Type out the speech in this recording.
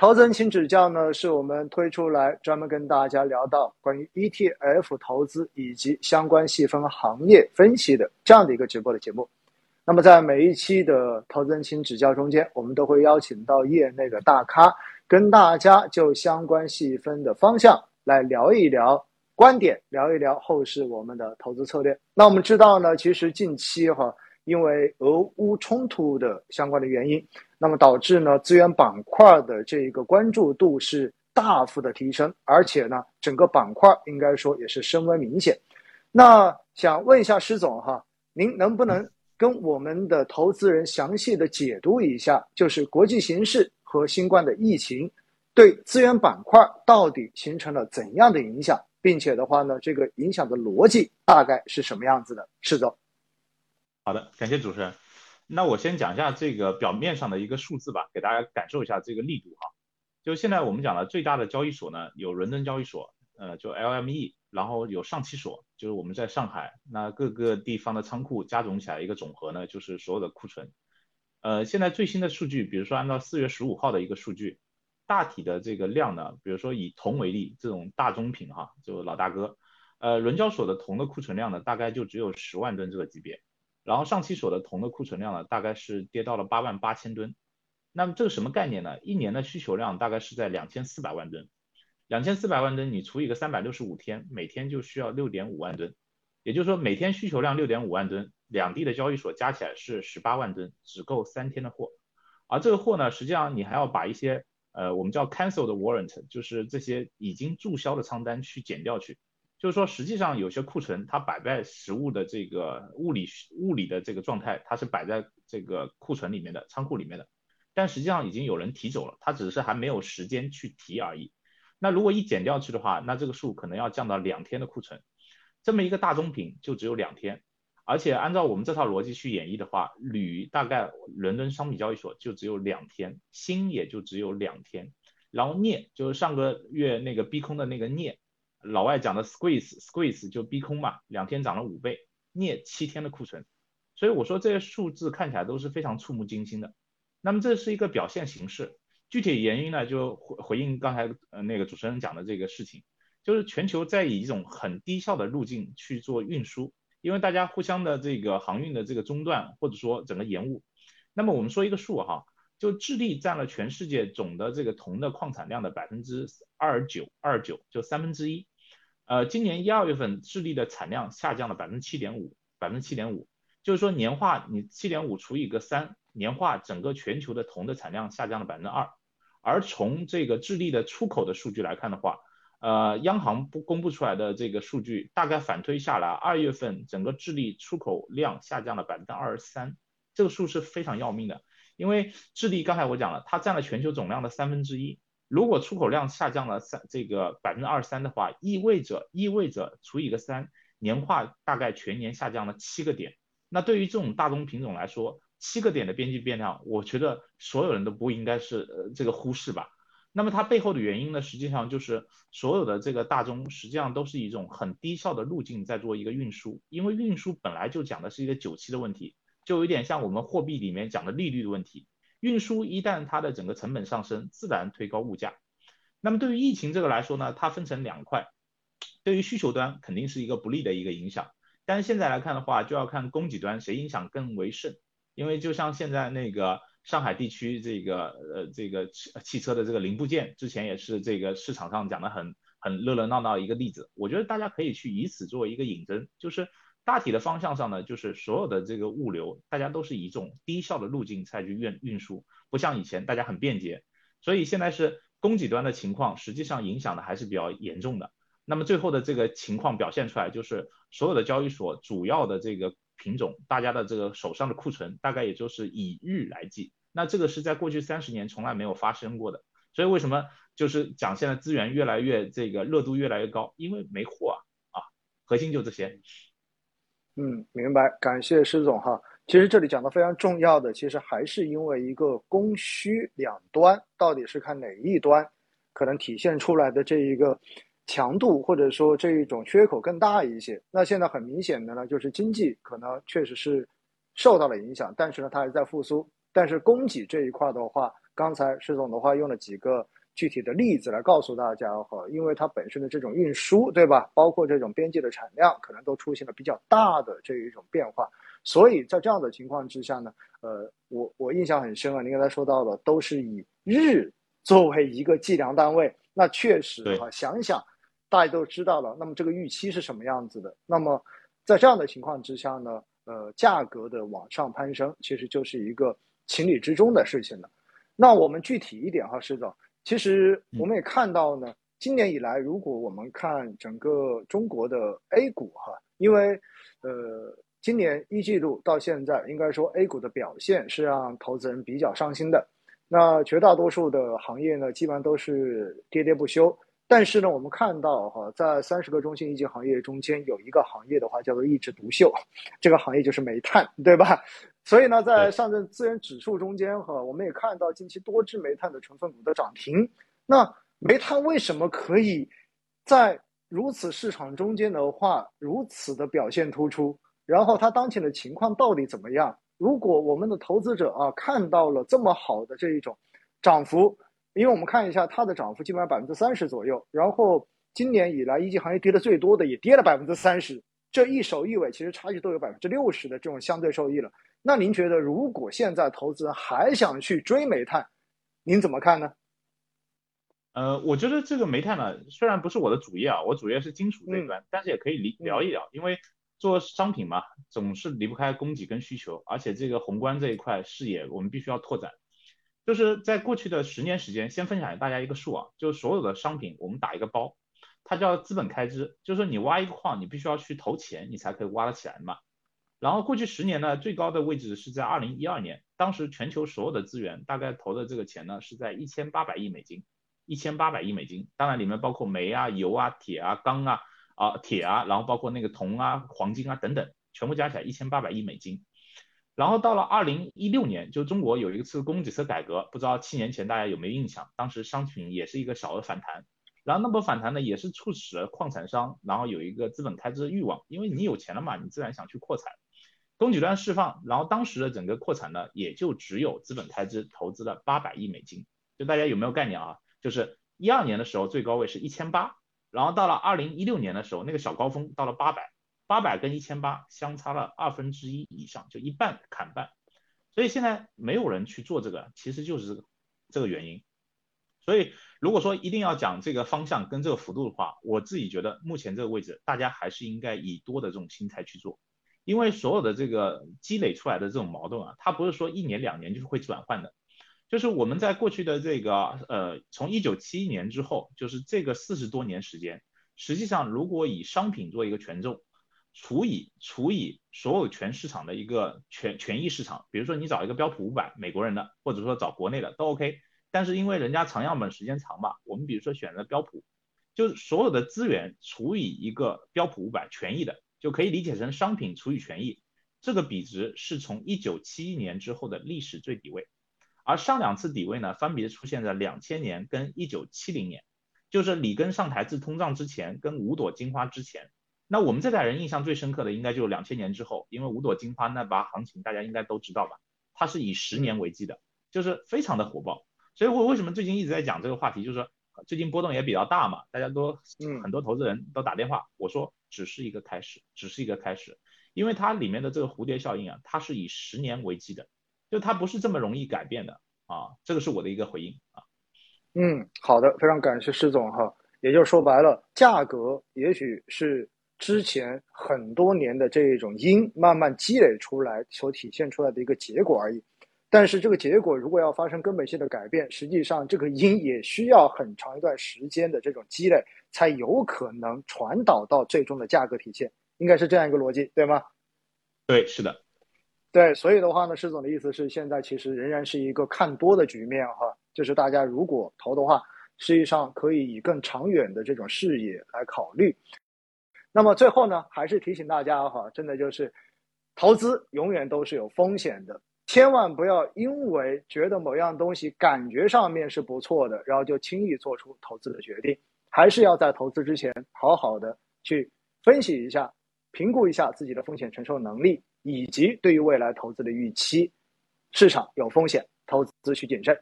投资人请指教呢，是我们推出来专门跟大家聊到关于 ETF 投资以及相关细分行业分析的这样的一个直播的节目。那么在每一期的投资人请指教中间，我们都会邀请到业内的大咖，跟大家就相关细分的方向来聊一聊观点，聊一聊后市我们的投资策略。那我们知道呢，其实近期哈，因为俄乌冲突的相关的原因。那么导致呢，资源板块的这一个关注度是大幅的提升，而且呢，整个板块应该说也是升温明显。那想问一下施总哈，您能不能跟我们的投资人详细的解读一下，就是国际形势和新冠的疫情对资源板块到底形成了怎样的影响，并且的话呢，这个影响的逻辑大概是什么样子的？施总，好的，感谢主持人。那我先讲一下这个表面上的一个数字吧，给大家感受一下这个力度哈。就现在我们讲的最大的交易所呢，有伦敦交易所，呃，就 LME，然后有上期所，就是我们在上海，那各个地方的仓库加总起来一个总和呢，就是所有的库存。呃，现在最新的数据，比如说按照四月十五号的一个数据，大体的这个量呢，比如说以铜为例，这种大宗品哈，就老大哥，呃，伦交所的铜的库存量呢，大概就只有十万吨这个级别。然后上期所的铜的库存量呢，大概是跌到了八万八千吨。那么这个什么概念呢？一年的需求量大概是在两千四百万吨，两千四百万吨你除以个三百六十五天，每天就需要六点五万吨。也就是说每天需求量六点五万吨，两地的交易所加起来是十八万吨，只够三天的货。而这个货呢，实际上你还要把一些呃我们叫 cancel 的 warrant，就是这些已经注销的仓单去减掉去。就是说，实际上有些库存它摆在实物的这个物理物理的这个状态，它是摆在这个库存里面的仓库里面的，但实际上已经有人提走了，它只是还没有时间去提而已。那如果一减掉去的话，那这个数可能要降到两天的库存，这么一个大宗品就只有两天，而且按照我们这套逻辑去演绎的话，铝大概伦敦商品交易所就只有两天，锌也就只有两天，然后镍就是上个月那个逼空的那个镍。老外讲的 squeeze squeeze 就逼空嘛，两天涨了五倍，镍七天的库存，所以我说这些数字看起来都是非常触目惊心的。那么这是一个表现形式，具体原因呢就回回应刚才呃那个主持人讲的这个事情，就是全球在以一种很低效的路径去做运输，因为大家互相的这个航运的这个中断或者说整个延误。那么我们说一个数哈。就智利占了全世界总的这个铜的矿产量的百分之二九二九，就三分之一。呃，今年一二月份智利的产量下降了百分之七点五，百分之七点五，就是说年化你七点五除以个三，年化整个全球的铜的产量下降了百分之二。而从这个智利的出口的数据来看的话，呃，央行不公布出来的这个数据，大概反推下来，二月份整个智利出口量下降了百分之二十三，这个数是非常要命的。因为智利刚才我讲了，它占了全球总量的三分之一。如果出口量下降了三这个百分之二十三的话，意味着意味着除以个三，年化大概全年下降了七个点。那对于这种大宗品种来说，七个点的边际变量，我觉得所有人都不应该是呃这个忽视吧。那么它背后的原因呢，实际上就是所有的这个大宗实际上都是一种很低效的路径在做一个运输，因为运输本来就讲的是一个久期的问题。就有点像我们货币里面讲的利率的问题，运输一旦它的整个成本上升，自然推高物价。那么对于疫情这个来说呢，它分成两块，对于需求端肯定是一个不利的一个影响，但是现在来看的话，就要看供给端谁影响更为甚。因为就像现在那个上海地区这个呃这个汽汽车的这个零部件，之前也是这个市场上讲的很很热热闹闹一个例子，我觉得大家可以去以此作为一个引针，就是。大体的方向上呢，就是所有的这个物流，大家都是一种低效的路径在去运运输，不像以前大家很便捷。所以现在是供给端的情况，实际上影响的还是比较严重的。那么最后的这个情况表现出来，就是所有的交易所主要的这个品种，大家的这个手上的库存大概也就是以日来计。那这个是在过去三十年从来没有发生过的。所以为什么就是讲现在资源越来越这个热度越来越高？因为没货啊啊，核心就这些。嗯，明白，感谢施总哈。其实这里讲的非常重要的，其实还是因为一个供需两端到底是看哪一端，可能体现出来的这一个强度或者说这一种缺口更大一些。那现在很明显的呢，就是经济可能确实是受到了影响，但是呢它还在复苏，但是供给这一块的话，刚才施总的话用了几个具体的例子来告诉大家哈，因为它本身的这种运输，对吧？包括这种边际的产量，可能都出现了比较大的这一种变化。所以在这样的情况之下呢，呃，我我印象很深啊，您刚才说到的都是以日作为一个计量单位，那确实哈，想想大家都知道了，那么这个预期是什么样子的？那么在这样的情况之下呢？呃，价格的往上攀升，其实就是一个情理之中的事情了。那我们具体一点哈，施总，其实我们也看到呢，今年以来，如果我们看整个中国的 A 股哈，因为呃，今年一季度到现在，应该说 A 股的表现是让投资人比较伤心的。那绝大多数的行业呢，基本上都是跌跌不休。但是呢，我们看到哈，在三十个中心一级行业中间，有一个行业的话叫做一枝独秀，这个行业就是煤炭，对吧？所以呢，在上证资源指数中间哈，我们也看到近期多只煤炭的成分股的涨停。那煤炭为什么可以在如此市场中间的话如此的表现突出？然后它当前的情况到底怎么样？如果我们的投资者啊看到了这么好的这一种涨幅，因为我们看一下它的涨幅基本上百分之三十左右，然后今年以来一级行业跌的最多的也跌了百分之三十，这一首一尾其实差距都有百分之六十的这种相对收益了。那您觉得如果现在投资人还想去追煤炭，您怎么看呢？呃，我觉得这个煤炭呢，虽然不是我的主业啊，我主业是金属这一端，但是也可以聊一聊，因为做商品嘛，总是离不开供给跟需求，而且这个宏观这一块视野我们必须要拓展。就是在过去的十年时间，先分享给大家一个数啊，就是所有的商品我们打一个包，它叫资本开支，就是说你挖一个矿，你必须要去投钱，你才可以挖得起来嘛。然后过去十年呢，最高的位置是在二零一二年，当时全球所有的资源大概投的这个钱呢是在一千八百亿美金，一千八百亿美金，当然里面包括煤啊、油啊、铁啊、钢啊、啊铁啊，然后包括那个铜啊、黄金啊等等，全部加起来一千八百亿美金。然后到了二零一六年，就中国有一次供给侧改革，不知道七年前大家有没有印象？当时商品也是一个小的反弹，然后那波反弹呢，也是促使了矿产商，然后有一个资本开支的欲望，因为你有钱了嘛，你自然想去扩产，供给端释放，然后当时的整个扩产呢，也就只有资本开支投资了八百亿美金，就大家有没有概念啊？就是一二年的时候最高位是一千八，然后到了二零一六年的时候，那个小高峰到了八百。八百跟一千八相差了二分之一以上，就一半砍半，所以现在没有人去做这个，其实就是这个这个原因。所以如果说一定要讲这个方向跟这个幅度的话，我自己觉得目前这个位置，大家还是应该以多的这种心态去做，因为所有的这个积累出来的这种矛盾啊，它不是说一年两年就是会转换的，就是我们在过去的这个呃，从一九七一年之后，就是这个四十多年时间，实际上如果以商品做一个权重。除以除以所有全市场的一个权权益市场，比如说你找一个标普五百美国人的，或者说找国内的都 OK。但是因为人家长样本时间长嘛，我们比如说选择标普，就是所有的资源除以一个标普五百权益的，就可以理解成商品除以权益，这个比值是从一九七一年之后的历史最低位，而上两次底位呢，分别出现在两千年跟一九七零年，就是里根上台治通胀之前跟五朵金花之前。那我们这代人印象最深刻的，应该就是两千年之后，因为五朵金花那把行情，大家应该都知道吧？它是以十年为基的，就是非常的火爆。所以我为什么最近一直在讲这个话题，就是说最近波动也比较大嘛，大家都很多投资人都打电话，我说只是一个开始，只是一个开始，因为它里面的这个蝴蝶效应啊，它是以十年为基的，就它不是这么容易改变的啊，这个是我的一个回应啊。嗯，好的，非常感谢施总哈，也就是说白了，价格也许是。之前很多年的这一种因慢慢积累出来所体现出来的一个结果而已，但是这个结果如果要发生根本性的改变，实际上这个因也需要很长一段时间的这种积累，才有可能传导到最终的价格体现，应该是这样一个逻辑，对吗？对，是的，对，所以的话呢，施总的意思是现在其实仍然是一个看多的局面哈，就是大家如果投的话，实际上可以以更长远的这种视野来考虑。那么最后呢，还是提醒大家哈，真的就是投资永远都是有风险的，千万不要因为觉得某样东西感觉上面是不错的，然后就轻易做出投资的决定，还是要在投资之前好好的去分析一下、评估一下自己的风险承受能力，以及对于未来投资的预期。市场有风险，投资需谨慎。